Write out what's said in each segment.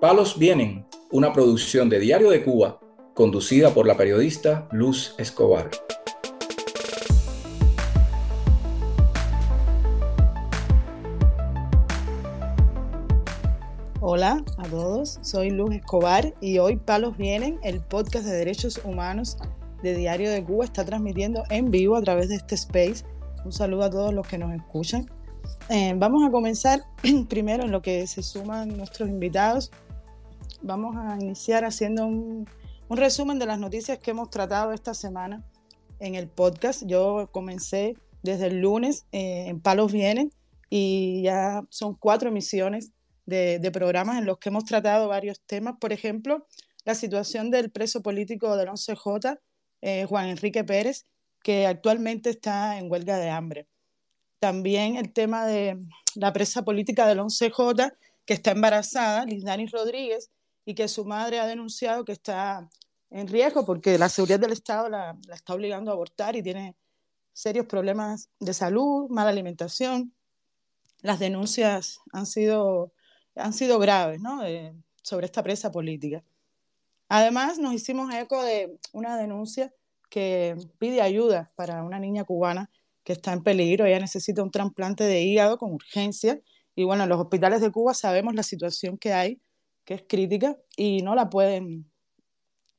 Palos Vienen, una producción de Diario de Cuba, conducida por la periodista Luz Escobar. Hola a todos, soy Luz Escobar y hoy Palos Vienen, el podcast de derechos humanos de Diario de Cuba, está transmitiendo en vivo a través de este space. Un saludo a todos los que nos escuchan. Eh, vamos a comenzar primero en lo que se suman nuestros invitados. Vamos a iniciar haciendo un, resumen de las noticias que hemos tratado esta semana en el podcast. Yo comencé desde el lunes eh, en Palos Vienen y ya son cuatro emisiones de, programas en los que hemos tratado varios temas. Por ejemplo, la situación del preso político del 11J, eh, Juan Enrique Pérez, que actualmente está en huelga de hambre. También el tema de la presa política del 11J, que está embarazada, Lindani Rodríguez, y que su madre ha denunciado que está en riesgo porque la seguridad del Estado la, está obligando a abortar y tiene serios problemas de salud, mala alimentación. Las denuncias han sido, han sido graves ¿no? sobre esta presa política. Además, nos hicimos eco de una denuncia que pide ayuda para una niña cubana que está en peligro. Ella necesita un trasplante de hígado con urgencia. Y bueno, en los hospitales de Cuba sabemos la situación que hay, que es crítica, y no la pueden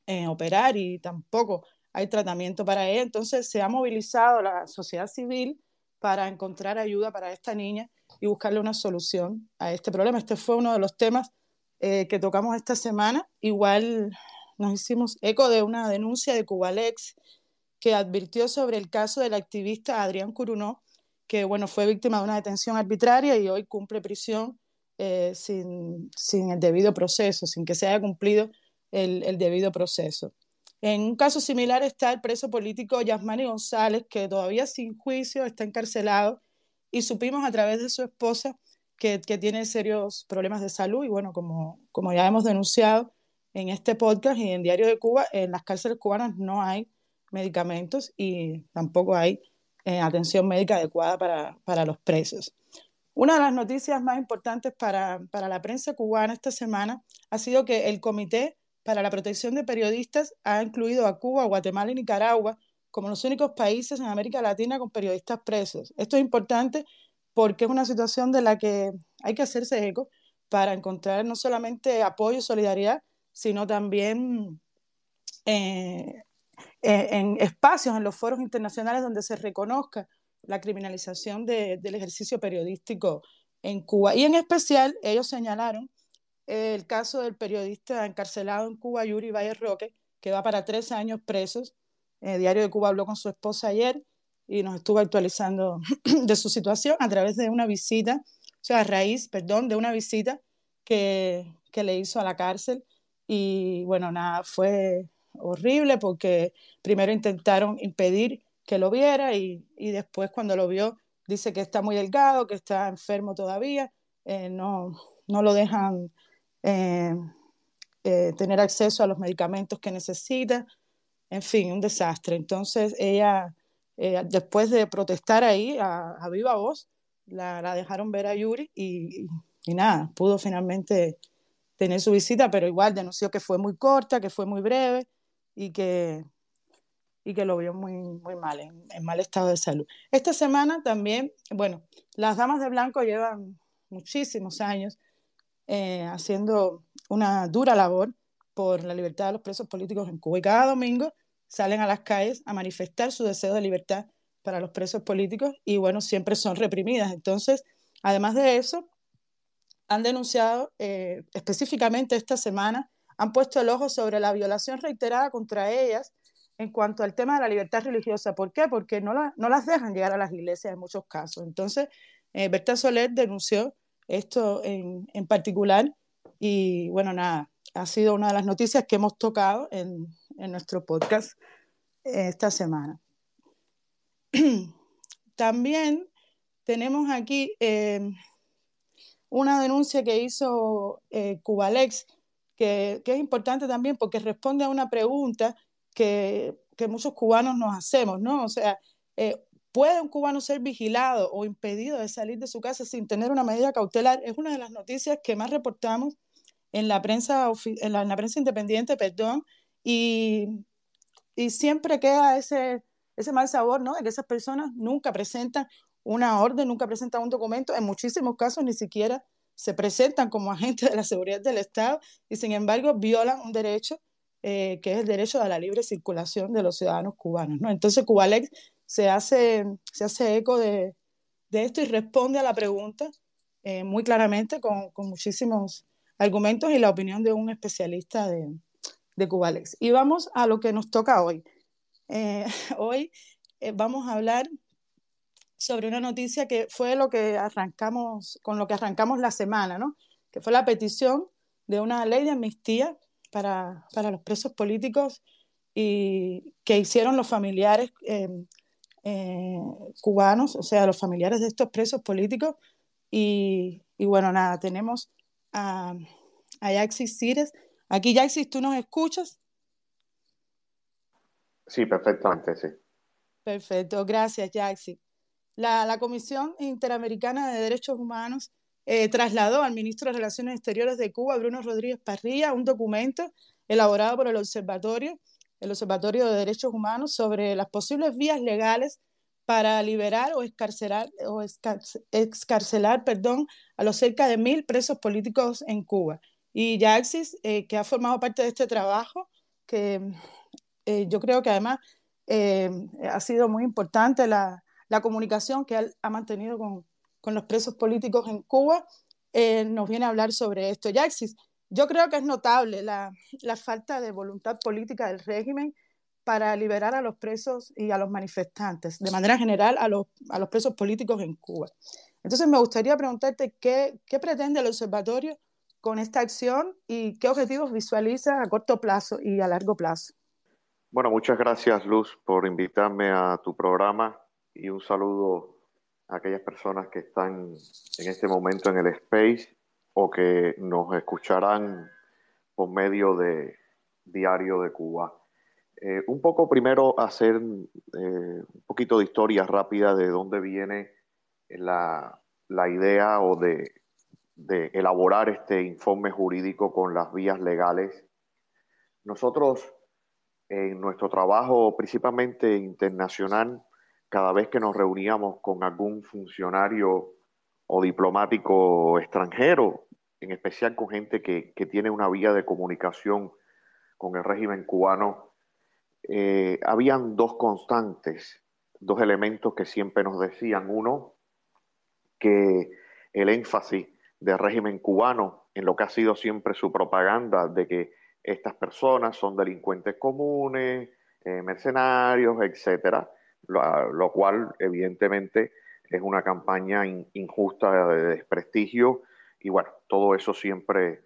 eh, operar y tampoco hay tratamiento para ella. Entonces se ha movilizado la sociedad civil para encontrar ayuda para esta niña y buscarle una solución a este problema. Este fue uno de los temas eh, que tocamos esta semana. Igual nos hicimos eco de una denuncia de Cubalex que advirtió sobre el caso del activista Adrián Curunó, que bueno, fue víctima de una detención arbitraria y hoy cumple prisión eh, sin, sin, el debido proceso, sin que se haya cumplido el, el, debido proceso. En un caso similar está el preso político Yasmani González, que todavía sin juicio está encarcelado y supimos a través de su esposa que, que tiene serios problemas de salud y bueno, como, como ya hemos denunciado en este podcast y en Diario de Cuba, en las cárceles cubanas no hay medicamentos y tampoco hay eh, atención médica adecuada para, para, los presos. Una de las noticias más importantes para, para la prensa cubana esta semana ha sido que el Comité para la Protección de Periodistas ha incluido a Cuba, Guatemala y Nicaragua como los únicos países en América Latina con periodistas presos. Esto es importante porque es una situación de la que hay que hacerse eco para encontrar no solamente apoyo y solidaridad, sino también eh, eh, en espacios, en los foros internacionales donde se reconozca la criminalización del ejercicio periodístico en Cuba. Y en especial, ellos señalaron el caso del periodista encarcelado en Cuba, Yuri Valle Roque, que va para tres años presos. El eh, Diario de Cuba habló con su esposa ayer y nos estuvo actualizando de su situación a través de una visita, o sea, a raíz, perdón, de una visita que, que le hizo a la cárcel. Y bueno, nada, fue horrible porque primero intentaron impedir que lo viera y, y, después cuando lo vio dice que está muy delgado, que está enfermo todavía, eh, no, no lo dejan eh, eh, tener acceso a los medicamentos que necesita, en fin, un desastre. Entonces ella, después de protestar ahí a, a viva voz, la, la, dejaron ver a Yuri y, y nada, pudo finalmente tener su visita, pero igual denunció que fue muy corta, que fue muy breve y que, y que lo vio muy, muy mal, en, mal estado de salud. Esta semana también, bueno, las Damas de Blanco llevan muchísimos años eh, haciendo una dura labor por la libertad de los presos políticos en Cuba y cada domingo salen a las calles a manifestar su deseo de libertad para los presos políticos y bueno, siempre son reprimidas. Entonces, además de eso, han denunciado eh, específicamente esta semana han puesto el ojo sobre la violación reiterada contra ellas en cuanto al tema de la libertad religiosa. ¿Por qué? Porque no, no las dejan llegar a las iglesias en muchos casos. Entonces, eh, Berta Soler denunció esto en, en, particular y bueno, nada, ha sido una de las noticias que hemos tocado en, en nuestro podcast esta semana. También tenemos aquí eh, una denuncia que hizo eh, Cubalex que, es importante también porque responde a una pregunta que, muchos cubanos nos hacemos, ¿no? O sea, eh, ¿puede un cubano ser vigilado o impedido de salir de su casa sin tener una medida cautelar? Es una de las noticias que más reportamos en la prensa, en la, prensa independiente, perdón, y, y siempre queda ese, ese mal sabor, ¿no? De que esas personas nunca presentan una orden, nunca presentan un documento, en muchísimos casos ni siquiera se presentan como agentes de la seguridad del Estado y sin embargo violan un derecho eh, que es el derecho a la libre circulación de los ciudadanos cubanos. ¿no? Entonces Cubalex se hace, se hace eco de, de esto y responde a la pregunta eh, muy claramente con, con, muchísimos argumentos y la opinión de un especialista de, de Cubalex. Y vamos a lo que nos toca hoy. Eh, hoy vamos a hablar sobre una noticia que fue lo que arrancamos, con lo que arrancamos la semana, ¿no? que fue la petición de una ley de amnistía para, para los presos políticos y que hicieron los familiares eh, eh, cubanos, o sea, los familiares de estos presos políticos. Y, y bueno, nada, tenemos a, a Yaxis Cires. Aquí, Yaxis, ¿tú nos escuchas? Sí, perfectamente, sí. Perfecto, gracias, Yaxis. La, la Comisión Interamericana de Derechos Humanos eh, trasladó al ministro de Relaciones Exteriores de Cuba, Bruno Rodríguez Parrilla, un documento elaborado por el Observatorio, el Observatorio de Derechos Humanos, sobre las posibles vías legales para liberar o excarcelar, o excarcelar perdón, a los cerca de mil presos políticos en Cuba. Y Yaxis, eh, que ha formado parte de este trabajo, que eh, yo creo que además ha sido muy importante la, la comunicación que él ha mantenido con, con los presos políticos en Cuba, eh, nos viene a hablar sobre esto. Yaxis, yo creo que es notable la, la, falta de voluntad política del régimen para liberar a los presos y a los manifestantes, de manera general a los, a los presos políticos en Cuba. Entonces me gustaría preguntarte qué, qué pretende el observatorio con esta acción y qué objetivos visualiza a corto plazo y a largo plazo. Bueno, muchas gracias Luz por invitarme a tu programa y un saludo aquellas personas que están en este momento en el space o que nos escucharán por medio de Diario de Cuba. Eh, un poco primero hacer eh, un poquito de historia rápida de dónde viene la, la idea o de, de, elaborar este informe jurídico con las vías legales. Nosotros en nuestro trabajo principalmente internacional cada vez que nos reuníamos con algún funcionario o diplomático extranjero, en especial con gente que, tiene una vía de comunicación con el régimen cubano, eh, habían dos constantes, dos elementos que siempre nos decían. Uno, que el énfasis del régimen cubano en lo que ha sido siempre su propaganda de que estas personas son delincuentes comunes, eh, mercenarios, etcétera, lo, cual evidentemente es una campaña injusta de desprestigio y bueno, todo eso siempre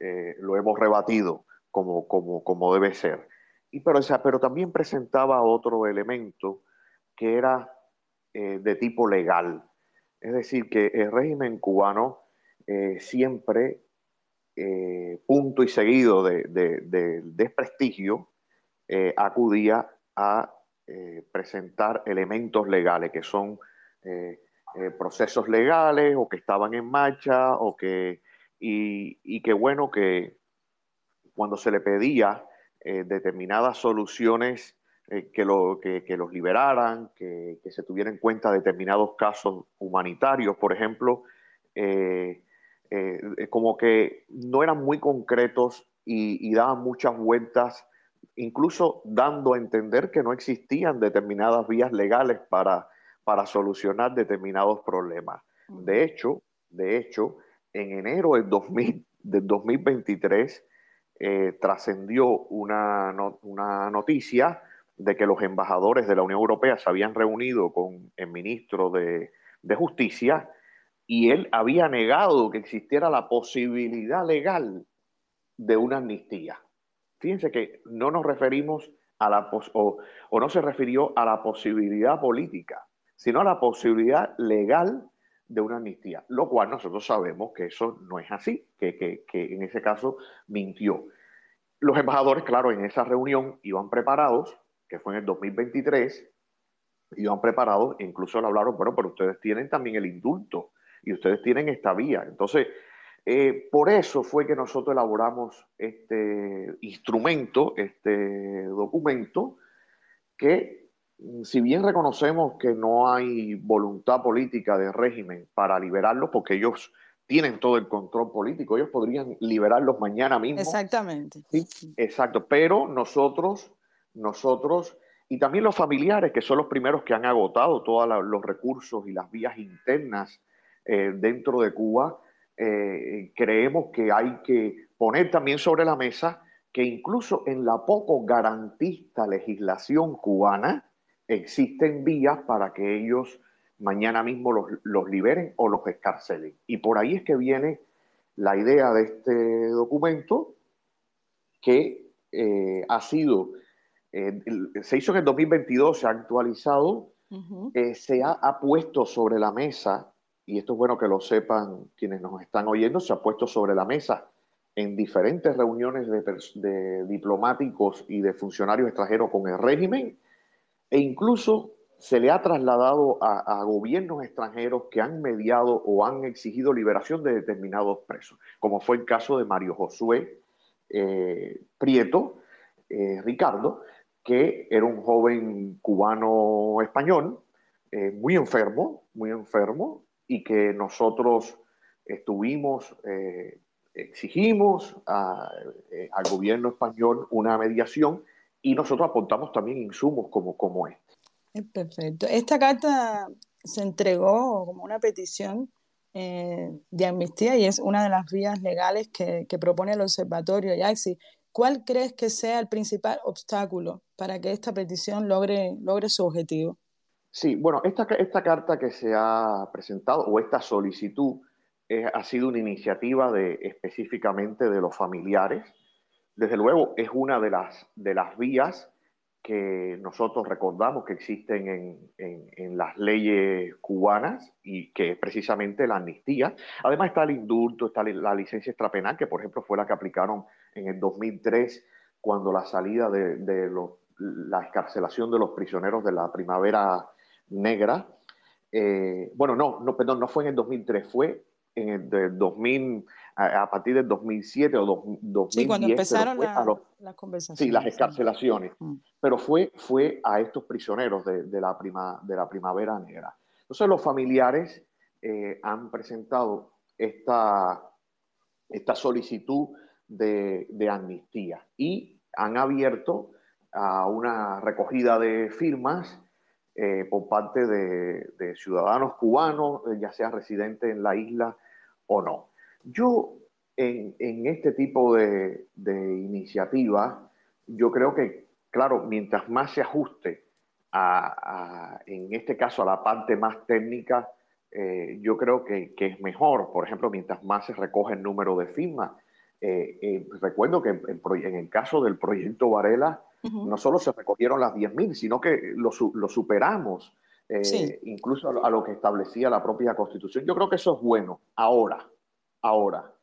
eh, lo hemos rebatido como, como, como debe ser. Y pero, pero también presentaba otro elemento que era eh, de tipo legal. Es decir, que el régimen cubano eh, siempre, punto y seguido de, desprestigio, acudía a eh, presentar elementos legales que son eh, eh, procesos legales o que estaban en marcha o que y, que bueno que cuando se le pedía determinadas soluciones que, lo, que, los liberaran, que, se tuvieran en cuenta determinados casos humanitarios, por ejemplo, como que no eran muy concretos y, y daban muchas vueltas incluso dando a entender que no existían determinadas vías legales para, para solucionar determinados problemas. De hecho, de hecho, en enero del, 2000, del 2023 eh, trascendió una, una noticia de que los embajadores de la Unión Europea se habían reunido con el ministro de, de Justicia y él había negado que existiera la posibilidad legal de una amnistía. Fíjense que no nos referimos a la o, o, no se refirió a la posibilidad política, sino a la posibilidad legal de una amnistía, lo cual nosotros sabemos que eso no es así, que, que, que en ese caso mintió. Los embajadores, claro, en esa reunión iban preparados, que fue en el 2023, iban preparados, incluso le hablaron, bueno, pero ustedes tienen también el indulto y ustedes tienen esta vía. Entonces, Eh, por eso fue que nosotros elaboramos este instrumento, este documento, que mm, si bien reconocemos que no hay voluntad política del régimen para liberarlos, porque ellos tienen todo el control político, ellos podrían liberarlos mañana mismo. Exactamente. ¿sí? Exacto, pero nosotros, nosotros y también los familiares, que son los primeros que han agotado todos los recursos y las vías internas eh, dentro de Cuba, eh, creemos que hay que poner también sobre la mesa que incluso en la poco garantista legislación cubana existen vías para que ellos mañana mismo los, los liberen o los escarcelen. Y por ahí es que viene la idea de este documento que eh, ha sido, eh, se hizo en el 2022, se ha actualizado, eh, se ha, ha, puesto sobre la mesa, y esto es bueno que lo sepan quienes nos están oyendo, se ha puesto sobre la mesa en diferentes reuniones de, de diplomáticos y de funcionarios extranjeros con el régimen, e incluso se le ha trasladado a, a, gobiernos extranjeros que han mediado o han exigido liberación de determinados presos, como fue el caso de Mario Josué eh, Prieto, eh, Ricardo, que era un joven cubano español, eh, muy enfermo, muy enfermo, y que nosotros estuvimos, eh, exigimos eh, al gobierno español una mediación y nosotros aportamos también insumos como, como este. Perfecto. Esta carta se entregó como una petición eh, de amnistía y es una de las vías legales que, propone el Observatorio YAXI. ¿Cuál crees que sea el principal obstáculo para que esta petición logre, logre su objetivo? Sí, bueno, esta, esta carta que se ha presentado o esta solicitud ha sido una iniciativa de, específicamente de los familiares. Desde luego es una de las, de las vías que nosotros recordamos que existen en, en, las leyes cubanas y que es precisamente la amnistía. Además está el indulto, está la licencia extrapenal, que por ejemplo fue la que aplicaron en el 2003 cuando la salida de, de la escarcelación de los prisioneros de la primavera negra. Eh, bueno, no, no, perdón, no fue en el 2003, fue en el de 2000, a, a, partir del 2007 o do, 2010. Sí, cuando empezaron la, los, las conversaciones. Sí, las escarcelaciones. Mm. Pero fue, fue a estos prisioneros de, de, la, prima, de la primavera negra. Entonces los familiares eh, han presentado esta, esta solicitud de, de, amnistía y han abierto a una recogida de firmas eh, por parte de, ciudadanos cubanos, ya sea residentes en la isla o no. Yo, en, en este tipo de, de iniciativas, yo creo que, claro, mientras más se ajuste a, a, en este caso a la parte más técnica, eh, yo creo que, es mejor. Por ejemplo, mientras más se recoge el número de firmas. Eh, eh, recuerdo que en, en, el caso del proyecto Varela, uh -huh. no solo se recogieron las 10.000, sino que lo, lo superamos, sí. incluso a lo, a lo que establecía la propia Constitución. Yo creo que eso es bueno. Ahora, Ahora,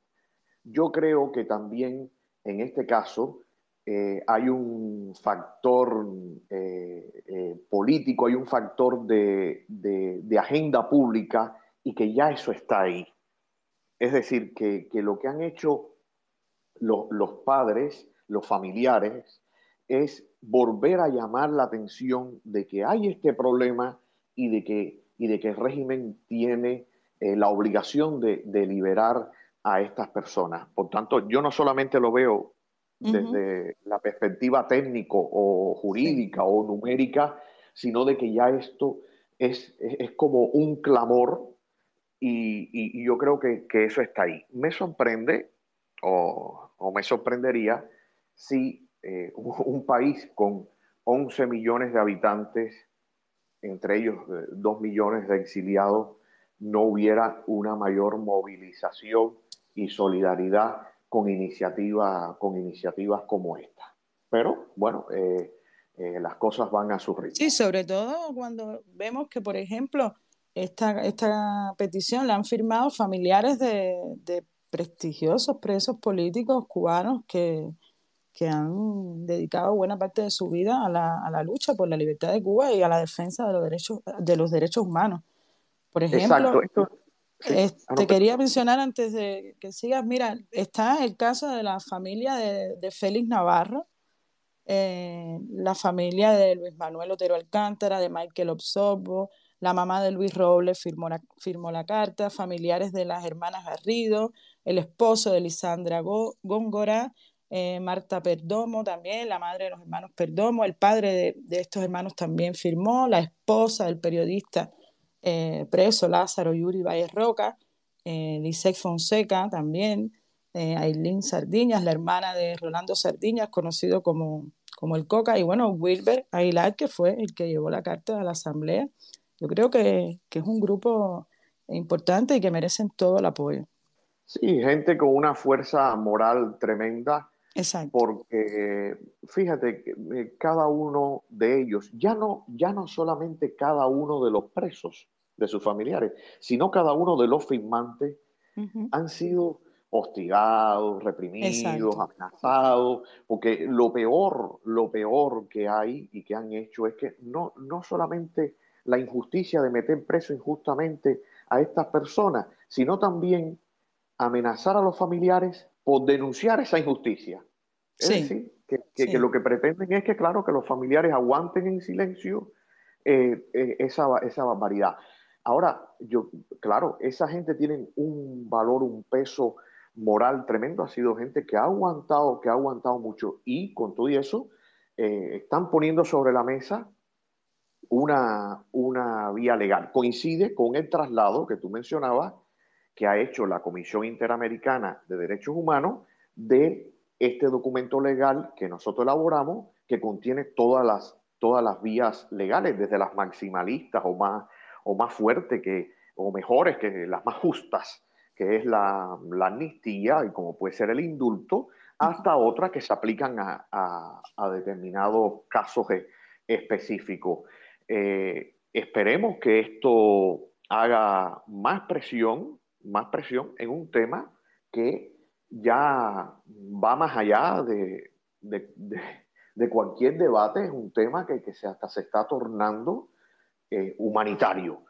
yo creo que también en este caso eh, hay un factor eh, eh, político, hay un factor de, de, de, agenda pública y que ya eso está ahí. Es decir, que, que lo que han hecho lo, los padres, los familiares, es volver a llamar la atención de que hay este problema y de que, y de que el régimen tiene eh, la obligación de, de, liberar a estas personas. Por tanto, yo no solamente lo veo desde uh -huh. la perspectiva técnico o jurídica sí. o numérica, sino de que ya esto es, es, es como un clamor y, y, y yo creo que, que, eso está ahí. Me sorprende o, o me sorprendería si eh, un, un país con 11 millones de habitantes, entre ellos 2 millones de exiliados, no hubiera una mayor movilización y solidaridad con, iniciativa, con iniciativas como esta. Pero bueno, eh, eh, las cosas van a su ritmo. Sí, sobre todo cuando vemos que, por ejemplo, esta, esta petición la han firmado familiares de, de prestigiosos presos políticos cubanos que, que, han dedicado buena parte de su vida a la, a la, lucha por la libertad de Cuba y a la defensa de los derechos, de los derechos humanos. Por ejemplo, Exacto. Te quería mencionar antes de que sigas, mira, está el caso de la familia de, de Félix Navarro, eh, la familia de Luis Manuel Otero Alcántara, de Michael Obsobo, la mamá de Luis Robles firmó la, firmó la carta, familiares de las hermanas Garrido, el esposo de Lisandra Góngora, eh, Marta Perdomo también, la madre de los hermanos Perdomo, el padre de, estos hermanos también firmó, la esposa del periodista eh, preso Lázaro Yuri Valle Roca, eh, Fonseca también, eh, Aileen Sardiñas, la hermana de Rolando Sardiñas, conocido como, como el Coca, y bueno, Wilber Aguilar, que fue el que llevó la carta a la asamblea. Yo creo que, que es un grupo importante y que merecen todo el apoyo. Sí, gente con una fuerza moral tremenda Exacto. Porque fíjate, eh, cada uno de ellos, ya no, ya no solamente cada uno de los presos de sus familiares, sino cada uno de los firmantes han sido hostigados, reprimidos, amenazados, porque lo peor, lo peor que hay y que han hecho es que no, no solamente la injusticia de meter preso injustamente a estas personas, sino también amenazar a los familiares por denunciar esa injusticia. Es decir, que, lo que pretenden es que, claro, que los familiares aguanten en silencio eh, eh, esa, esa barbaridad. Ahora, yo, claro, esa gente tiene un valor, un peso moral tremendo. Ha sido gente que ha aguantado, que ha aguantado mucho. Y con todo eso, eh, están poniendo sobre la mesa una, una vía legal. Coincide con el traslado que tú mencionabas que ha hecho la Comisión Interamericana de Derechos Humanos de este documento legal que nosotros elaboramos, que contiene todas las, todas las vías legales, desde las maximalistas o más, o más fuertes que, o mejores que las más justas, que es la, amnistía y como puede ser el indulto, hasta otras que se aplican a, determinados casos e, específicos. Eh, esperemos que esto haga más presión más presión en un tema que ya va más allá de, cualquier debate, es un tema que, se hasta se está tornando eh, humanitario,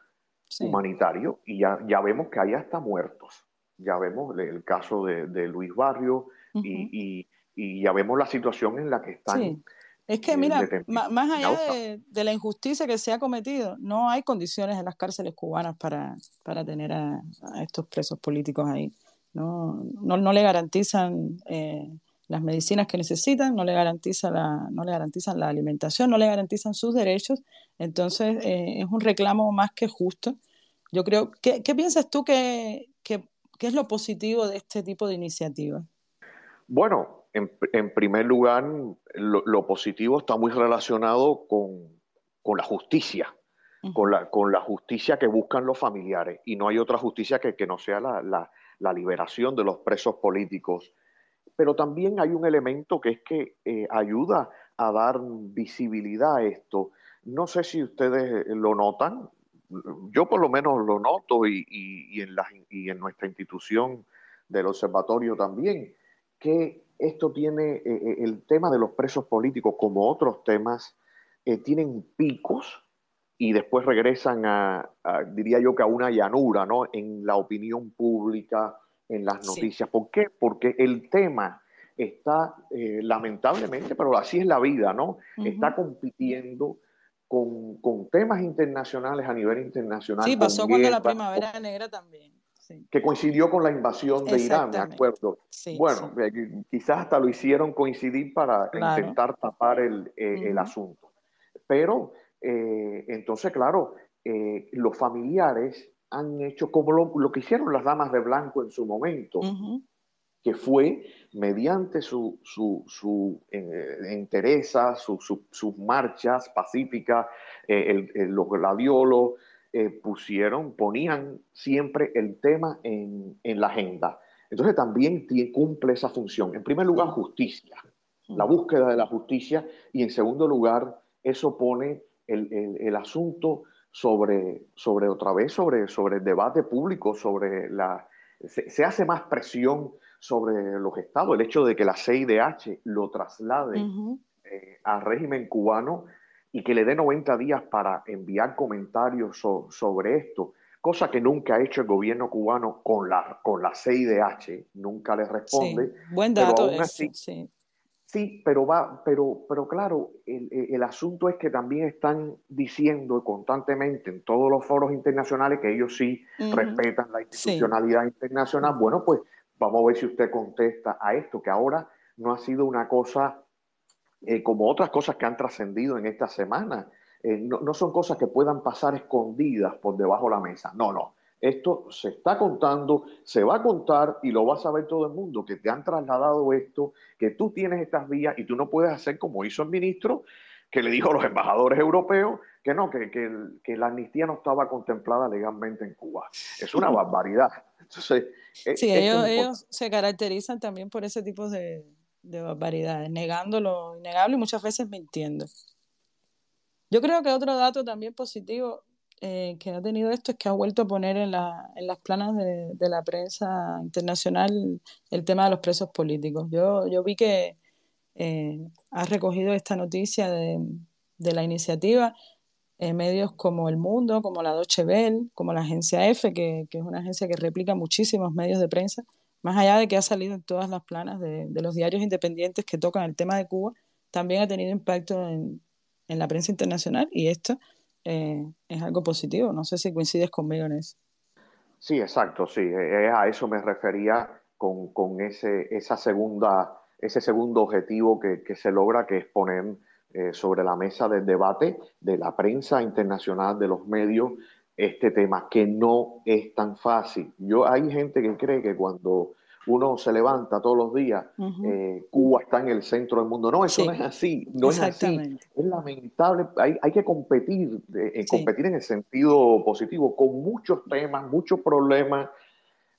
humanitario, y ya, ya vemos que hay hasta muertos. Ya vemos el caso de, Luis Barrio y, ya vemos la situación en la que están. Es que, mira, más allá de, la injusticia que se ha cometido, no hay condiciones en las cárceles cubanas para, para tener a, estos presos políticos ahí. No, no, le garantizan eh, las medicinas que necesitan, no le, garantiza la, no le garantizan la alimentación, no le garantizan sus derechos. Entonces, eh, es un reclamo más que justo. Yo creo, ¿qué, qué piensas tú que, que, que es lo positivo de este tipo de iniciativas? Bueno, en, primer lugar, lo, positivo está muy relacionado con, la justicia, con, la, con la justicia que buscan los familiares. Y no hay otra justicia que, que no sea la, liberación de los presos políticos. Pero también hay un elemento que es que eh, ayuda a dar visibilidad a esto. No sé si ustedes lo notan, yo por lo menos lo noto y, y, en, la, y en nuestra institución del observatorio también, que esto tiene, eh, eh, el tema de los presos políticos, como otros temas, eh, tienen picos y después regresan a, diría yo que a una llanura, ¿no? En la opinión pública, en las noticias. ¿Por qué? Porque el tema está, lamentablemente, pero así es la vida, ¿no? Está compitiendo con, temas internacionales a nivel internacional. Sí, pasó cuando la primavera negra también que coincidió con la invasión de Irán, ¿de acuerdo? bueno, eh, quizás hasta lo hicieron coincidir para intentar tapar el, eh, asunto. Pero eh, entonces, claro, los familiares han hecho como lo, que hicieron las damas de blanco en su momento, que fue mediante su, su, su sus marchas pacíficas, los gladiolos, eh, pusieron, ponían siempre el tema en, la agenda. Entonces también cumple esa función. En primer lugar, justicia, la búsqueda de la justicia y en segundo lugar, eso pone el, asunto sobre, sobre otra vez, sobre, sobre el debate público, sobre la... Se, hace más presión sobre los estados. El hecho de que la CIDH lo traslade eh, al régimen cubano y que le dé 90 días para enviar comentarios sobre esto, cosa que nunca ha hecho el gobierno cubano con la, con la CIDH, nunca le responde. buen dato, sí. Sí, pero va, pero, pero claro, el, el, asunto es que también están diciendo constantemente en todos los foros internacionales que ellos sí respetan la institucionalidad internacional. Bueno, pues vamos a ver si usted contesta a esto, que ahora no ha sido una cosa eh, como otras cosas que han trascendido en esta semana. Eh, no, no, son cosas que puedan pasar escondidas por debajo de la mesa. No, no. Esto se está contando, se va a contar y lo va a saber todo el mundo, que te han trasladado esto, que tú tienes estas vías y tú no puedes hacer como hizo el ministro, que le dijo a los embajadores europeos que no, que, que, que la amnistía no estaba contemplada legalmente en Cuba. Es una barbaridad. Entonces, sí, ellos, ellos se caracterizan también por ese tipo de, de barbaridades, negando lo innegable y muchas veces mintiendo. Yo creo que otro dato también positivo eh, que ha tenido esto es que ha vuelto a poner en, la, en las planas de, de, la prensa internacional el tema de los presos políticos. Yo, yo vi que eh, ha recogido esta noticia de, de la iniciativa en medios como El Mundo, como la Deutsche Welle, como la agencia F, que, que, es una agencia que replica muchísimos medios de prensa, más allá de que ha salido en todas las planas de, los diarios independientes que tocan el tema de Cuba, también ha tenido impacto en, la prensa internacional y esto eh, es algo positivo. No sé si coincides conmigo en eso. Sí, exacto, sí. Eh, a eso me refería con, ese, segundo objetivo que, se logra, que es poner eh, sobre la mesa del debate de la prensa internacional, de los medios, este tema, que no es tan fácil. Yo, hay gente que cree que cuando uno se levanta todos los días, eh, Cuba está en el centro del mundo. No, eso no es así, no es así. Es lamentable, hay, hay que competir, eh, competir en el sentido positivo, con muchos temas, muchos problemas.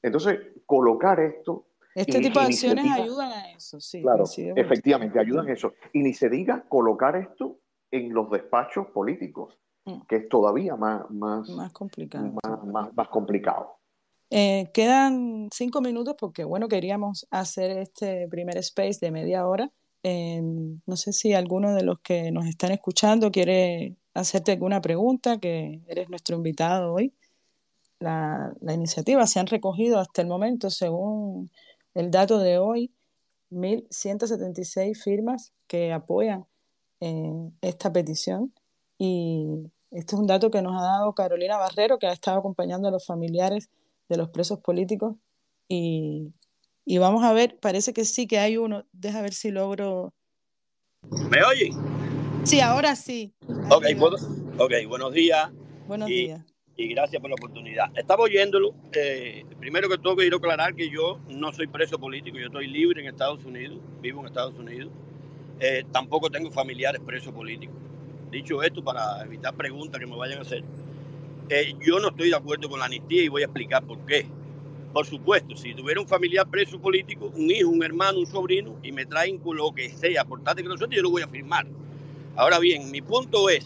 Entonces, colocar esto... Este tipo de acciones ayudan a eso, sí. Claro, efectivamente, ayudan a eso. Y ni se diga colocar esto en los despachos políticos. Que es todavía más, más, más complicado. más, más complicado. Eh, quedan cinco minutos porque, bueno, queríamos hacer este primer space de media hora. Eh, no sé si alguno de los que nos están escuchando quiere hacerte alguna pregunta, que eres nuestro invitado hoy. La, la iniciativa se han recogido hasta el momento, según el dato de hoy, 1.176 firmas que apoyan eh, esta petición. Y este es un dato que nos ha dado Carolina Barrero, que ha estado acompañando a los familiares de los presos políticos y, y, vamos a ver, parece que sí que hay uno, deja ver si logro... ¿Me oye? Sí, ahora sí. Ok, okay buenos días. Buenos días. Y gracias por la oportunidad. Estaba oyéndolo. Eh, primero que todo quiero aclarar que yo no soy preso político, yo estoy libre en Estados Unidos, vivo en Estados Unidos. Eh, tampoco tengo familiares presos políticos. Dicho esto, para evitar preguntas que me vayan a hacer, eh, yo no estoy de acuerdo con la amnistía y voy a explicar por qué. Por supuesto, si tuviera un familiar preso político, un hijo, un hermano, un sobrino, y me traen con lo que sea, por que nosotros, yo lo voy a firmar. Ahora bien, mi punto es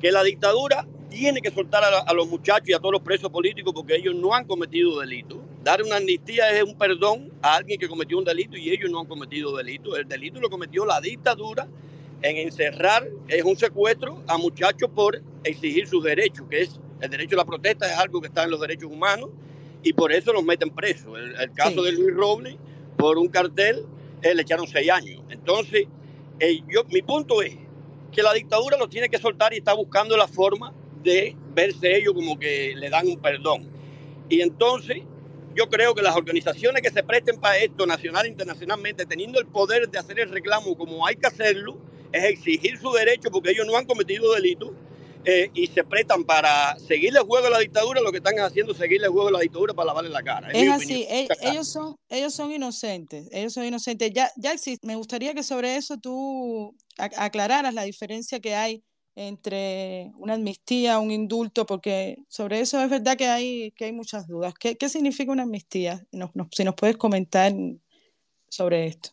que la dictadura tiene que soltar a, a, los muchachos y a todos los presos políticos porque ellos no han cometido delito. Dar una amnistía es un perdón a alguien que cometió un delito y ellos no han cometido delito. El delito lo cometió la dictadura en encerrar, es un secuestro a muchachos por exigir sus derechos, que es el derecho a la protesta es algo que está en los derechos humanos y por eso los meten presos. El, caso de Luis Robles, por un cartel, eh, le echaron seis años. Entonces, eh, yo, mi punto es que la dictadura lo tiene que soltar y está buscando la forma de verse ellos como que le dan un perdón. Y entonces, yo creo que las organizaciones que se presten para esto, nacional e internacionalmente, teniendo el poder de hacer el reclamo como hay que hacerlo, es exigir su derecho porque ellos no han cometido delitos eh, y se prestan para seguirle el juego a la dictadura, lo que están haciendo es seguirle el juego a la dictadura para lavarle la cara. Es, así, ellos, son, ellos son inocentes, ellos son inocentes. Ya, ya existe, me gustaría que sobre eso tú aclararas la diferencia que hay entre una amnistía, un indulto, porque sobre eso es verdad que hay, que hay muchas dudas. ¿Qué, qué significa una amnistía? si nos puedes comentar sobre esto.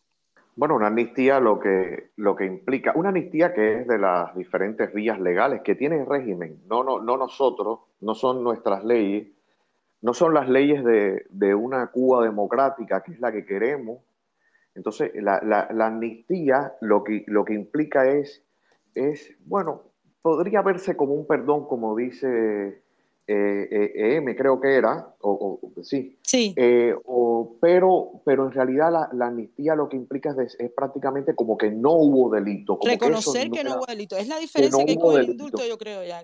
Bueno, una amnistía lo que, lo que implica, una amnistía que es de las diferentes vías legales que tiene el régimen, no, no, no nosotros, no son nuestras leyes, no son las leyes de, de una Cuba democrática, que es la que queremos. Entonces, la, la, la amnistía lo que, lo que implica es, es, bueno, podría verse como un perdón, como dice EM creo que era, o, sí, sí. pero, pero en realidad la, amnistía lo que implica es, prácticamente como que no hubo delito. Reconocer que, no, hubo delito, es la diferencia que, hay con el indulto, yo creo, ya.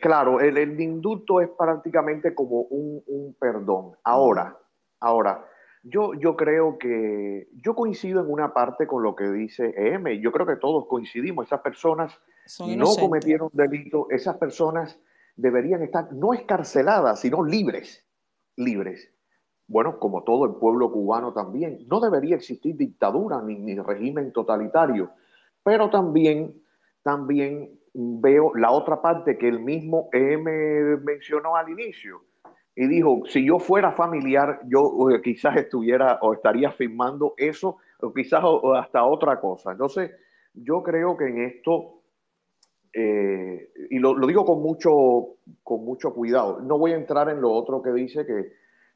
claro, el, el, indulto es prácticamente como un, un perdón. Ahora, ahora, yo, yo creo que yo coincido en una parte con lo que dice EM. Yo creo que todos coincidimos. Esas personas no cometieron delito. Esas personas deberían estar no escarceladas, sino libres. Libres. Bueno, como todo el pueblo cubano también. No debería existir dictadura ni, ni régimen totalitario. Pero también, también veo la otra parte que el mismo EM mencionó al inicio y dijo, si yo fuera familiar, yo quizás estuviera o estaría firmando eso, o quizás hasta otra cosa. Entonces, yo creo que en esto, eh, y lo, digo con mucho, con mucho cuidado, no voy a entrar en lo otro que dice que,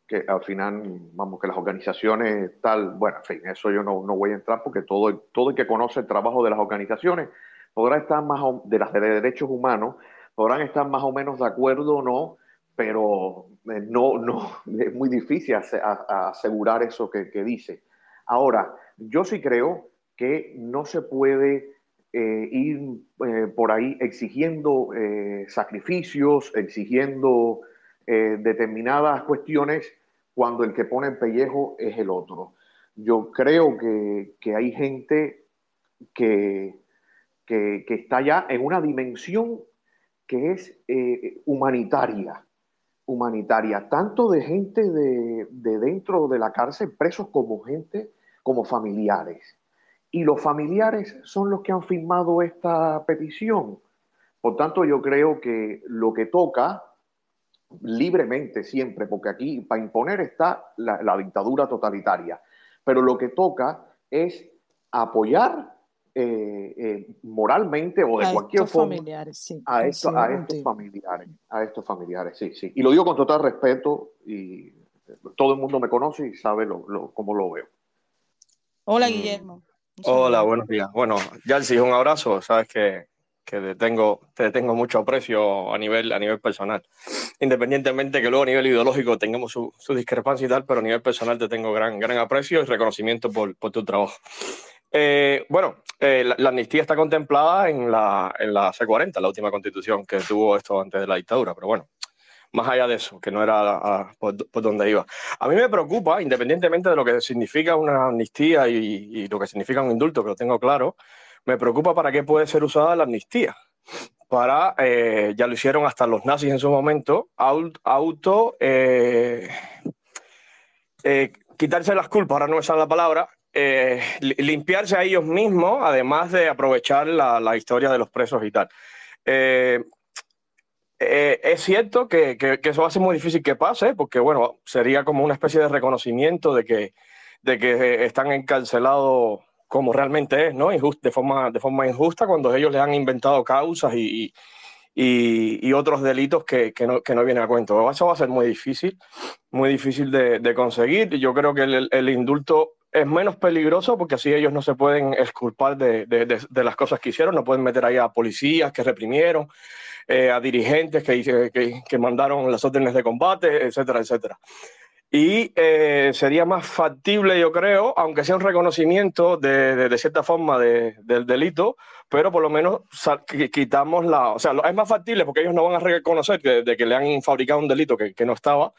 que al final, vamos, que las organizaciones tal, bueno, en fin, eso yo no, no voy a entrar porque todo, todo el que conoce el trabajo de las organizaciones podrá estar más, de las de derechos humanos, podrán estar más o menos de acuerdo o no, pero eh, no, no, es muy difícil asegurar eso que, dice. Ahora, yo sí creo que no se puede eh, ir eh, por ahí exigiendo sacrificios, exigiendo determinadas cuestiones cuando el que pone el pellejo es el otro. Yo creo que, hay gente que, que, está ya en una dimensión que es humanitaria humanitaria, tanto de gente de, dentro de la cárcel, presos como gente, como familiares. Y los familiares son los que han firmado esta petición. Por tanto, yo creo que lo que toca, libremente siempre, porque aquí para imponer está la dictadura totalitaria, pero lo que toca es apoyar eh, eh, moralmente o de cualquier forma familiares, a, esto, a estos familiares, a estos familiares, sí, sí. Y lo digo con total respeto y todo el mundo me conoce y sabe lo, cómo lo veo. Hola, mm. Hola, buenos días. Bueno, Yalsi, un abrazo. Sabes que, que te, tengo, te tengo mucho aprecio a nivel, a nivel personal. Independientemente que luego a nivel ideológico tengamos su, su discrepancia y tal, pero a nivel personal te tengo gran, gran aprecio y reconocimiento por, por tu trabajo. Eh, bueno, eh, la, amnistía está contemplada en la, en la C40, la última constitución que tuvo esto antes de la dictadura, pero bueno, más allá de eso, que no era por, donde iba. A mí me preocupa, independientemente de lo que significa una amnistía y, lo que significa un indulto, que lo tengo claro, me preocupa para qué puede ser usada la amnistía. Para, eh, ya lo hicieron hasta los nazis en su momento, auto, quitarse las culpas, ahora no me sale la palabra, eh, limpiarse a ellos mismos, además de aprovechar la, historia de los presos y tal. Eh, eh, es cierto que, eso va a ser muy difícil que pase, porque bueno, sería como una especie de reconocimiento de que, de que están encarcelados como realmente es, ¿no? de, forma, de forma injusta, cuando ellos les han inventado causas y, otros delitos que, no, que, no, vienen a cuento. Eso va a ser muy difícil, muy difícil de, conseguir. Yo creo que el indulto es menos peligroso porque así ellos no se pueden exculpar de, de, las cosas que hicieron, no pueden meter ahí a policías que reprimieron, eh, a dirigentes que, que, que, mandaron las órdenes de combate, etcétera, etcétera. Y eh, sería más factible, yo creo, aunque sea un reconocimiento de, de cierta forma del delito, pero por lo menos quitamos la... O sea, es más factible porque ellos no van a reconocer que, de que le han fabricado un delito que, que no estaba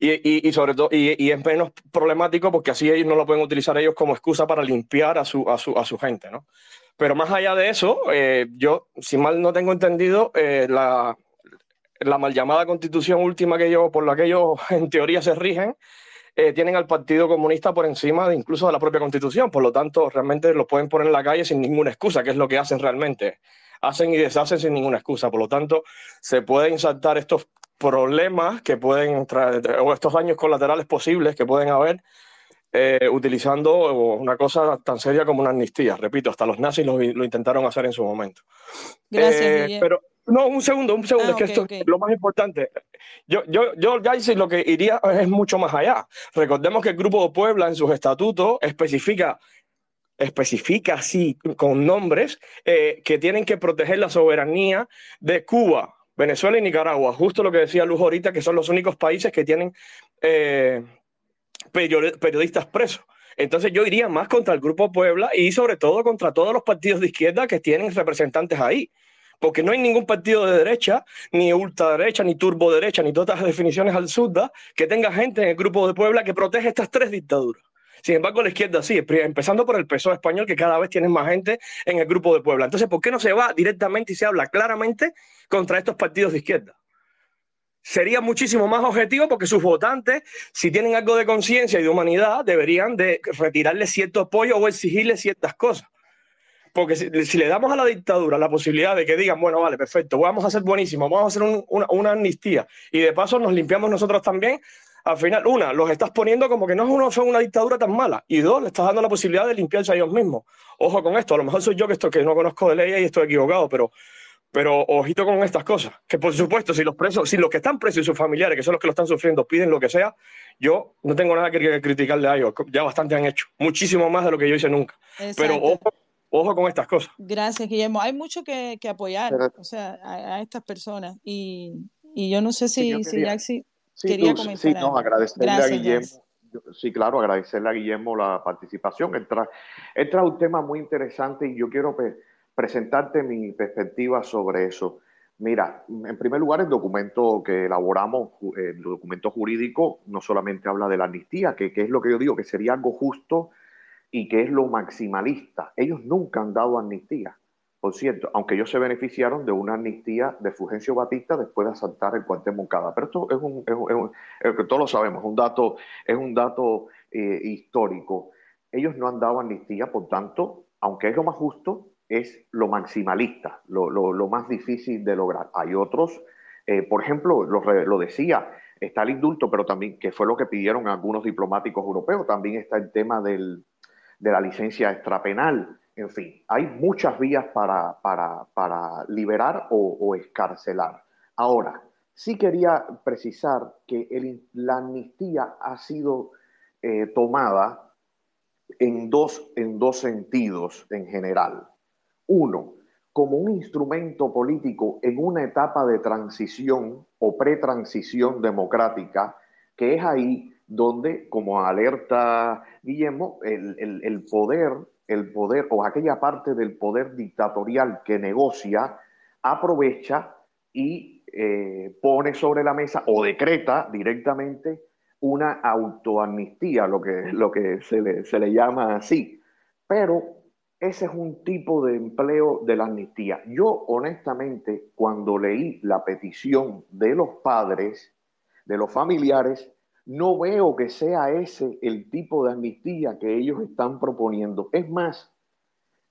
y, y, sobre todo, y, es menos problemático porque así ellos no lo pueden utilizar ellos como excusa para limpiar a su, a su, a su gente, ¿no? Pero más allá de eso, eh, yo, si mal no tengo entendido, eh, la, la mal llamada constitución última que ellos, por la que ellos en teoría se rigen, eh, tienen al Partido Comunista por encima de incluso de la propia constitución. Por lo tanto, realmente lo pueden poner en la calle sin ninguna excusa, que es lo que hacen realmente. Hacen y deshacen sin ninguna excusa. Por lo tanto, se pueden insertar estos problemas que pueden traer, o estos daños colaterales posibles que pueden haber eh, utilizando una cosa tan seria como una amnistía. Repito, hasta los nazis lo, intentaron hacer en su momento. Gracias. Eh, pero no, un segundo, un segundo, ah, es que esto es lo más importante. Yo, yo, yo ya hice lo que iría es mucho más allá. Recordemos que el Grupo de Puebla en sus estatutos especifica especifica así con nombres eh, que tienen que proteger la soberanía de Cuba, Venezuela y Nicaragua, justo lo que decía Luz ahorita, que son los únicos países que tienen eh, periodistas presos. Entonces yo iría más contra el Grupo Puebla y sobre todo contra todos los partidos de izquierda que tienen representantes ahí. Porque no hay ningún partido de derecha, ni ultraderecha, ni turbo derecha, ni todas las definiciones al surda, que tenga gente en el Grupo de Puebla que protege estas tres dictaduras. Sin embargo, la izquierda sí, empezando por el PSOE español, que cada vez tiene más gente en el Grupo de Puebla. Entonces, ¿por qué no se va directamente y se habla claramente contra estos partidos de izquierda? sería muchísimo más objetivo porque sus votantes, si tienen algo de conciencia y de humanidad, deberían de retirarle cierto apoyo o exigirle ciertas cosas. Porque si, le damos a la dictadura la posibilidad de que digan, bueno, vale, perfecto, vamos a ser buenísimos, vamos a hacer una, amnistía y de paso nos limpiamos nosotros también, al final, una, los estás poniendo como que no es son una dictadura tan mala y dos, le estás dando la posibilidad de limpiarse a ellos mismos. Ojo con esto, a lo mejor soy yo que, esto, que no conozco de ley y estoy equivocado, pero pero ojito con estas cosas, que por supuesto, si los presos, si los que están presos y sus familiares, que son los que lo están sufriendo, piden lo que sea, yo no tengo nada que criticarle a ellos. Ya bastante han hecho, muchísimo más de lo que yo hice nunca. Pero ojo, ojo con estas cosas. Gracias, Guillermo. Hay mucho que, que apoyar, o sea, a, estas personas. Y, y, yo no sé si, sí, si Yaxi quería comentar. Sí, no, agradecerle a Guillermo. Sí, claro, agradecerle a Guillermo la participación. Entra, entra un tema muy interesante y yo quiero presentarte mi perspectiva sobre eso. Mira, en primer lugar, el documento que elaboramos, el documento jurídico, no solamente habla de la amnistía, que, es lo que yo digo, que sería algo justo y que es lo maximalista. Ellos nunca han dado amnistía. Por cierto, aunque ellos se beneficiaron de una amnistía de Fulgencio Batista después de asaltar el cuartel Moncada. Pero esto es un, es todos lo sabemos, un dato, es un dato eh, histórico. Ellos no han dado amnistía, por tanto, aunque es lo más justo, es lo maximalista, lo, más difícil de lograr. Hay otros, eh, por ejemplo, lo, decía, está el indulto, pero también, que fue lo que pidieron algunos diplomáticos europeos, también está el tema de la licencia extrapenal. En fin, hay muchas vías para, para, liberar o, escarcelar. Ahora, sí quería precisar que la amnistía ha sido eh, tomada en dos, en dos sentidos en general. Uno, como un instrumento político en una etapa de transición o pretransición democrática, que es ahí donde, como alerta Guillermo, el, poder, el poder o aquella parte del poder dictatorial que negocia, aprovecha y eh, pone sobre la mesa o decreta directamente una autoamnistía, lo que, lo que se, le, se le llama así. Pero ese es un tipo de empleo de la amnistía. Yo honestamente, cuando leí la petición de los padres, de los familiares, no veo que sea ese el tipo de amnistía que ellos están proponiendo. Es más,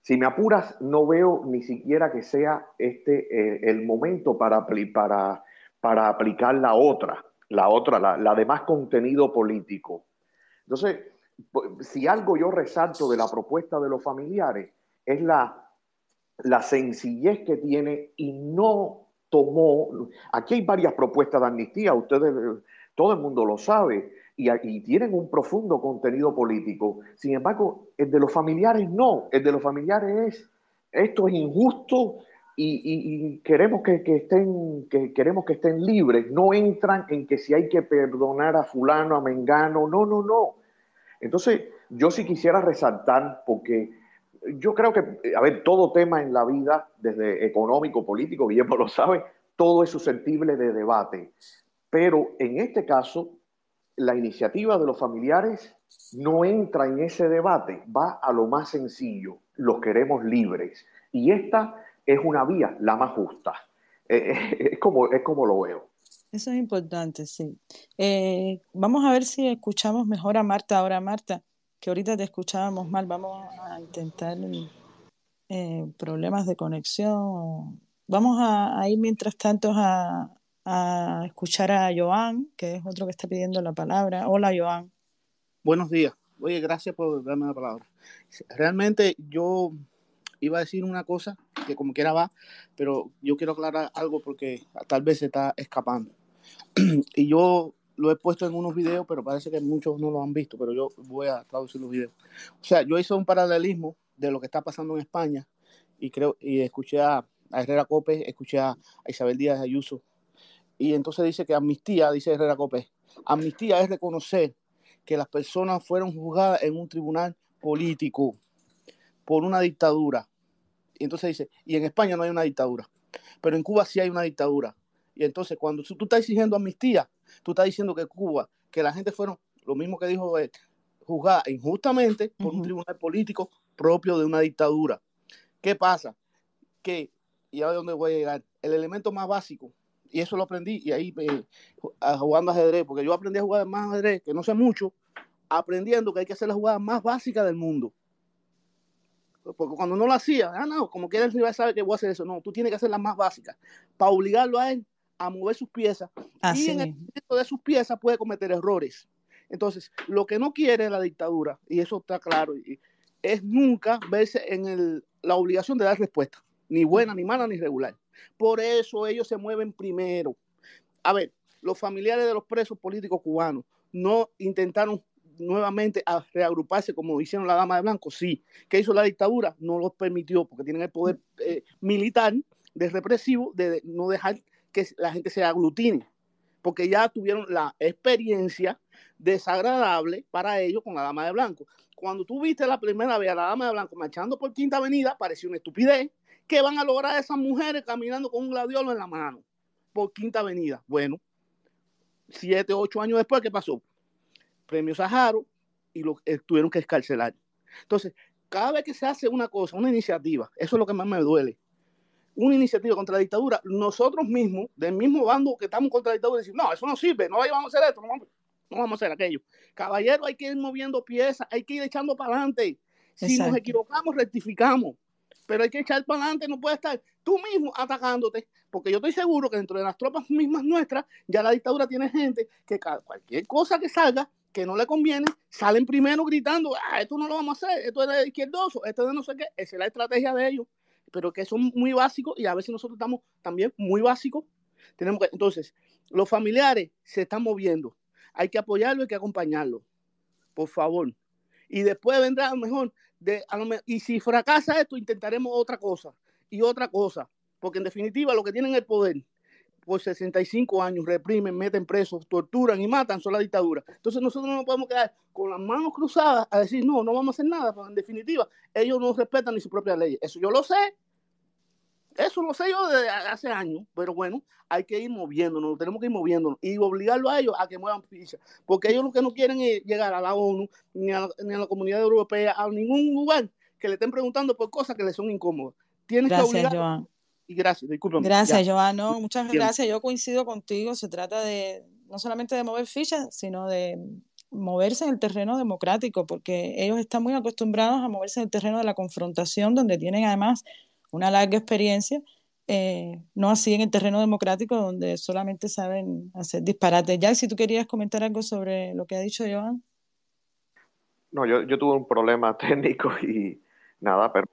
si me apuras, no veo ni siquiera que sea este eh, el momento para, para, para, aplicar la otra, la otra, la, la de más contenido político. Entonces, si algo yo resalto de la propuesta de los familiares, es la, la sencillez que tiene y no tomó, aquí hay varias propuestas de amnistía, ustedes, todo el mundo lo sabe, y, tienen un profundo contenido político. Sin embargo, el de los familiares no, el de los familiares es, esto es injusto y, queremos que, estén, que queremos que estén libres, no entran en que si hay que perdonar a fulano, a mengano, no, no, no. Entonces, yo sí quisiera resaltar, porque yo creo que, a ver, todo tema en la vida, desde económico, político, Guillermo lo sabe, todo es susceptible de debate. Pero en este caso, la iniciativa de los familiares no entra en ese debate, va a lo más sencillo, los queremos libres. Y esta es una vía, la más justa. Eh, eh, es, como, es como lo veo. Eso es importante, sí. Eh, vamos a ver si escuchamos mejor a Marta ahora, Marta, que ahorita te escuchábamos mal. Vamos a intentar problemas de conexión. Vamos a, ir mientras tanto a, escuchar a Joan, que es otro que está pidiendo la palabra. Hola, Joan. Buenos días. Oye, gracias por darme la palabra. Realmente yo iba a decir una cosa que como quiera va, pero yo quiero aclarar algo porque tal vez se está escapando. y yo lo he puesto en unos videos, pero parece que muchos no lo han visto, pero yo voy a traducir los videos. O sea, yo hice un paralelismo de lo que está pasando en España y creo y escuché a, a Herrera Cope, escuché a, Isabel Díaz Ayuso, y entonces dice que amnistía, dice Herrera Cope, amnistía es reconocer que las personas fueron juzgadas en un tribunal político por una dictadura. Y entonces dice, y en España no hay una dictadura, pero en Cuba sí hay una dictadura. Y entonces cuando tú estás exigiendo amnistía, tú estás diciendo que Cuba, que la gente fueron, lo mismo que dijo, eh, juzgada injustamente por un tribunal político propio de una dictadura. ¿Qué pasa? Que, y a dónde voy a llegar, el elemento más básico, y eso lo aprendí, y ahí eh, jugando ajedrez, porque yo aprendí a jugar más ajedrez, que no sé mucho, aprendiendo que hay que hacer la jugada más básica del mundo. Porque cuando no lo hacía, ah, no, como que el rival sabe que voy a hacer eso. No, tú tienes que hacer la más básica para obligarlo a él a mover sus piezas. y en el momento de sus piezas puede cometer errores. Entonces, lo que no quiere la dictadura, y eso está claro, es nunca verse en la obligación de dar respuesta, ni buena, ni mala, ni regular. Por eso ellos se mueven primero. A ver, los familiares de los presos políticos cubanos no intentaron nuevamente reagruparse como hicieron la dama de blanco, sí. ¿Qué hizo la dictadura? No los permitió porque tienen el poder eh, militar de represivo de no dejar que la gente se aglutine, porque ya tuvieron la experiencia desagradable para ellos con la dama de blanco. Cuando tú viste la primera vez a la dama de blanco marchando por Quinta Avenida, pareció una estupidez. ¿Qué van a lograr esas mujeres caminando con un gladiolo en la mano por Quinta Avenida? Bueno, siete, ocho años después, ¿qué pasó? Premio Saharo y lo eh, tuvieron que escarcelar. Entonces, cada vez que se hace una cosa, una iniciativa, eso es lo que más me duele, una iniciativa contra la dictadura, nosotros mismos, del mismo bando que estamos contra la dictadura, decimos, no, eso no sirve, no vamos a hacer esto, no vamos, no vamos a hacer aquello. Caballero, hay que ir moviendo piezas, hay que ir echando para adelante. Si nos equivocamos, rectificamos. Pero hay que echar para adelante, no puede estar tú mismo atacándote, porque yo estoy seguro que dentro de las tropas mismas nuestras, ya la dictadura tiene gente que cualquier cosa que salga, que no le conviene, salen primero gritando, ah, esto no lo vamos a hacer, esto es de izquierdoso, esto es de no sé qué, esa es la estrategia de ellos, pero que son muy básicos y a veces nosotros estamos también muy básicos. Tenemos que, entonces, los familiares se están moviendo, hay que apoyarlo, hay que acompañarlo, por favor. Y después vendrá y si fracasa esto, intentaremos otra cosa y otra cosa, porque en definitiva lo que tienen el poder por 65 años reprimen, meten presos, torturan y matan son la dictadura. Entonces nosotros no podemos quedar con las manos cruzadas a decir, no, no vamos a hacer nada, porque en definitiva ellos no respetan ni su propia ley. Eso yo lo sé, eso lo sé yo desde hace años, pero bueno, hay que ir moviéndonos, tenemos que ir moviéndonos y obligarlo a ellos a que muevan ficha, porque ellos lo que no quieren es llegar a la ONU, ni a la, comunidad europea, a ningún lugar que le estén preguntando por cosas que les son incómodas. Tienes Gracias, que obligar, Joan. Y gracias, discúlpame. Gracias, Joan. No, muchas gracias. Yo coincido contigo. Se trata de no solamente de mover fichas, sino de moverse en el terreno democrático, porque ellos están muy acostumbrados a moverse en el terreno de la confrontación, donde tienen además una larga experiencia, eh, no así en el terreno democrático, donde solamente saben hacer disparates. Ya, si tú querías comentar algo sobre lo que ha dicho Joan. No, yo, yo tuve un problema técnico y nada, pero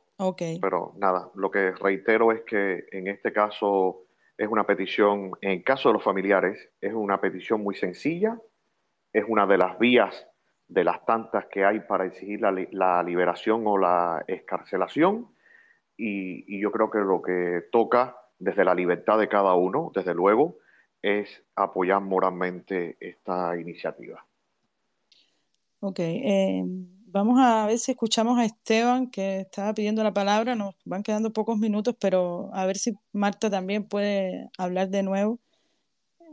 pero nada, lo que reitero es que en este caso es una petición, en el caso de los familiares, es una petición muy sencilla, es una de las vías de las tantas que hay para exigir la, liberación o la escarcelación y, yo creo que lo que toca desde la libertad de cada uno, desde luego, es apoyar moralmente esta iniciativa. Ok. Eh, Vamos a ver si escuchamos a Esteban, que estaba pidiendo la palabra. Nos van quedando pocos minutos, pero a ver si Marta también puede hablar de nuevo,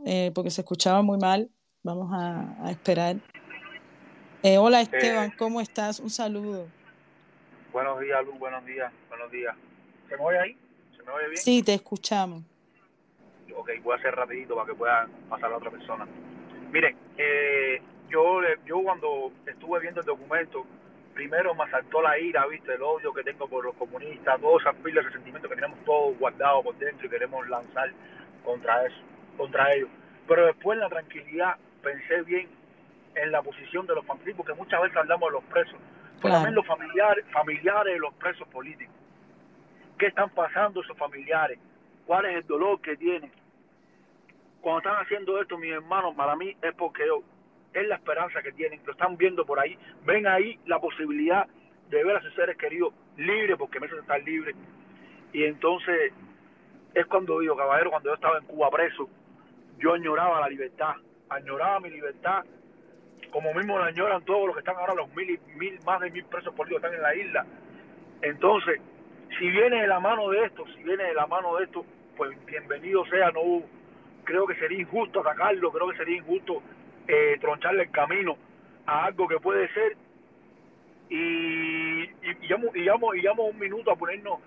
eh, porque se escuchaba muy mal. Vamos a, esperar. Eh, hola Esteban, eh, ¿cómo estás? Un saludo. Buenos días, Luz, buenos días, buenos días. ¿Se me oye ahí? ¿Se me oye bien? Sí, te escuchamos. Ok, voy a hacer rapidito para que pueda pasar a otra persona. Miren, eh, yo, yo cuando estuve viendo el documento, primero me asaltó la ira, viste, el odio que tengo por los comunistas, todas esas pilas de sentimientos que tenemos todos guardados por dentro y queremos lanzar contra eso, contra ellos. Pero después en la tranquilidad pensé bien en la posición de los familiares, porque muchas veces hablamos de los presos, los familiares, familiares de los presos políticos. ¿Qué están pasando esos familiares? ¿Cuál es el dolor que tienen? Cuando están haciendo esto, mis hermanos, para mí es porque es la esperanza que tienen, lo están viendo por ahí, ven ahí la posibilidad de ver a sus seres queridos libres, porque merecen estar libres. Y entonces es cuando digo, caballero, cuando yo estaba en Cuba preso, yo añoraba la libertad, añoraba mi libertad, como mismo la añoran todos los que están ahora, los mil y mil, más de mil presos políticos están en la isla. Entonces, si viene de la mano de esto, si viene de la mano de esto, pues bienvenido sea, no creo que sería injusto atacarlo, creo que sería injusto eh, troncharle el camino a algo que puede ser y, y, y, llamo, y llamo un minuto a ponernos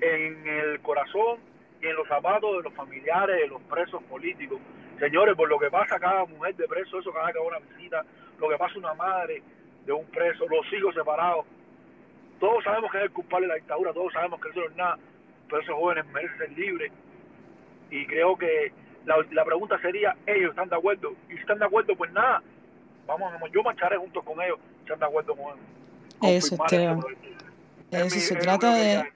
en el corazón y en los zapatos de los familiares de los presos políticos. Señores, por lo que pasa cada mujer de preso, eso cada vez que una visita, lo que pasa una madre de un preso, los hijos separados, todos sabemos que es el culpable de la dictadura, todos sabemos que eso no es nada, pero esos jóvenes merecen ser libres. Y creo que la, la pregunta sería, ¿ellos están de acuerdo? Y si están de acuerdo, pues nada, vamos, yo marcharé junto con ellos, si están de acuerdo con, eso, Esteban. Eso se trata de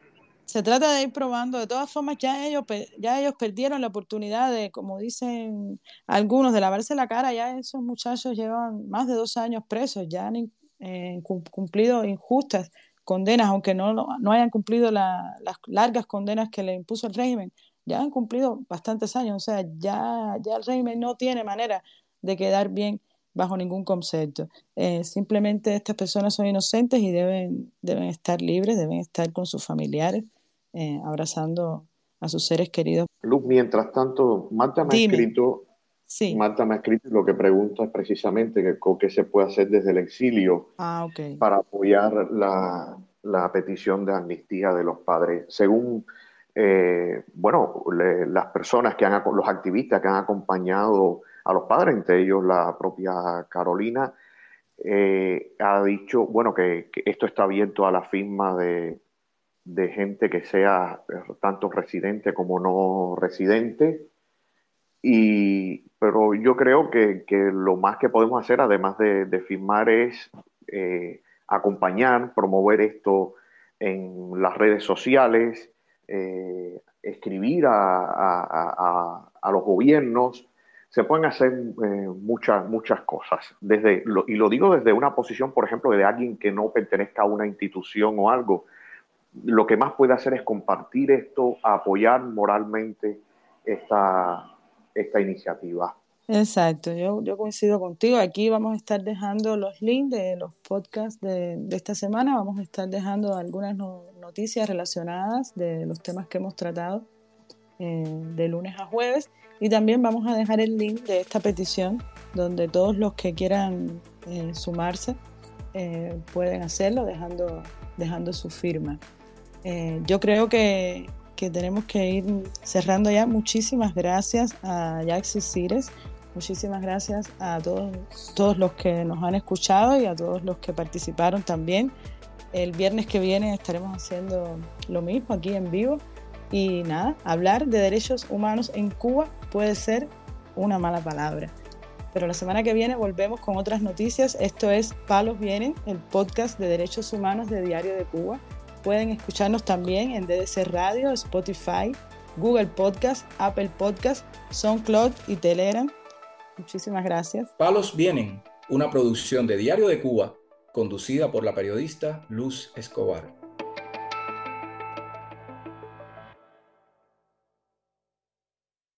se trata de ir probando. De todas formas, ya ellos, ya ellos perdieron la oportunidad de, como dicen algunos, de lavarse la cara. Ya esos muchachos llevan más de dos años presos, ya han eh, cumplido injustas condenas, aunque no, no hayan cumplido las largas condenas que le impuso el régimen. Ya han cumplido bastantes años, o sea, ya, ya el régimen no tiene manera de quedar bien bajo ningún concepto. Eh, simplemente estas personas son inocentes y deben, deben estar libres, deben estar con sus familiares, eh, abrazando a sus seres queridos. Luz, mientras tanto, Marta me ha escrito, sí. Marta me ha escrito lo que pregunta es precisamente que, qué se puede hacer desde el exilio ah, okay. para apoyar la, la, petición de amnistía de los padres. Según eh, bueno, las personas que han, los activistas que han acompañado a los padres, entre ellos la propia Carolina, eh, ha dicho, bueno, que, esto está abierto a la firma de, gente que sea tanto residente como no residente. Y, pero yo creo que, lo más que podemos hacer, además de, firmar, es eh, acompañar, promover esto en las redes sociales, eh, escribir a, los gobiernos, se pueden hacer eh, muchas, muchas cosas. Desde, y lo digo desde una posición, por ejemplo, de alguien que no pertenezca a una institución o algo. Lo que más puede hacer es compartir esto, apoyar moralmente esta, esta iniciativa. Exacto, yo, yo coincido contigo. Aquí vamos a estar dejando los links de los podcasts de, esta semana. Vamos a estar dejando algunas noticias relacionadas de los temas que hemos tratado eh, de lunes a jueves. Y también vamos a dejar el link de esta petición donde todos los que quieran eh, sumarse eh, pueden hacerlo dejando, dejando su firma. yo creo que, que, tenemos que ir cerrando ya. Muchísimas gracias a Jaxi Cires. Muchísimas gracias a todos, todos los que nos han escuchado y a todos los que participaron también. El viernes que viene estaremos haciendo lo mismo aquí en vivo. Y nada, hablar de derechos humanos en Cuba puede ser una mala palabra. Pero la semana que viene volvemos con otras noticias. Esto es Palos Vienen, el podcast de derechos humanos de Diario de Cuba. Pueden escucharnos también en DDC Radio, Spotify, Google Podcast, Apple Podcast, SoundCloud y Telegram. Muchísimas gracias. Palos Vienen, una producción de Diario de Cuba, conducida por la periodista Luz Escobar.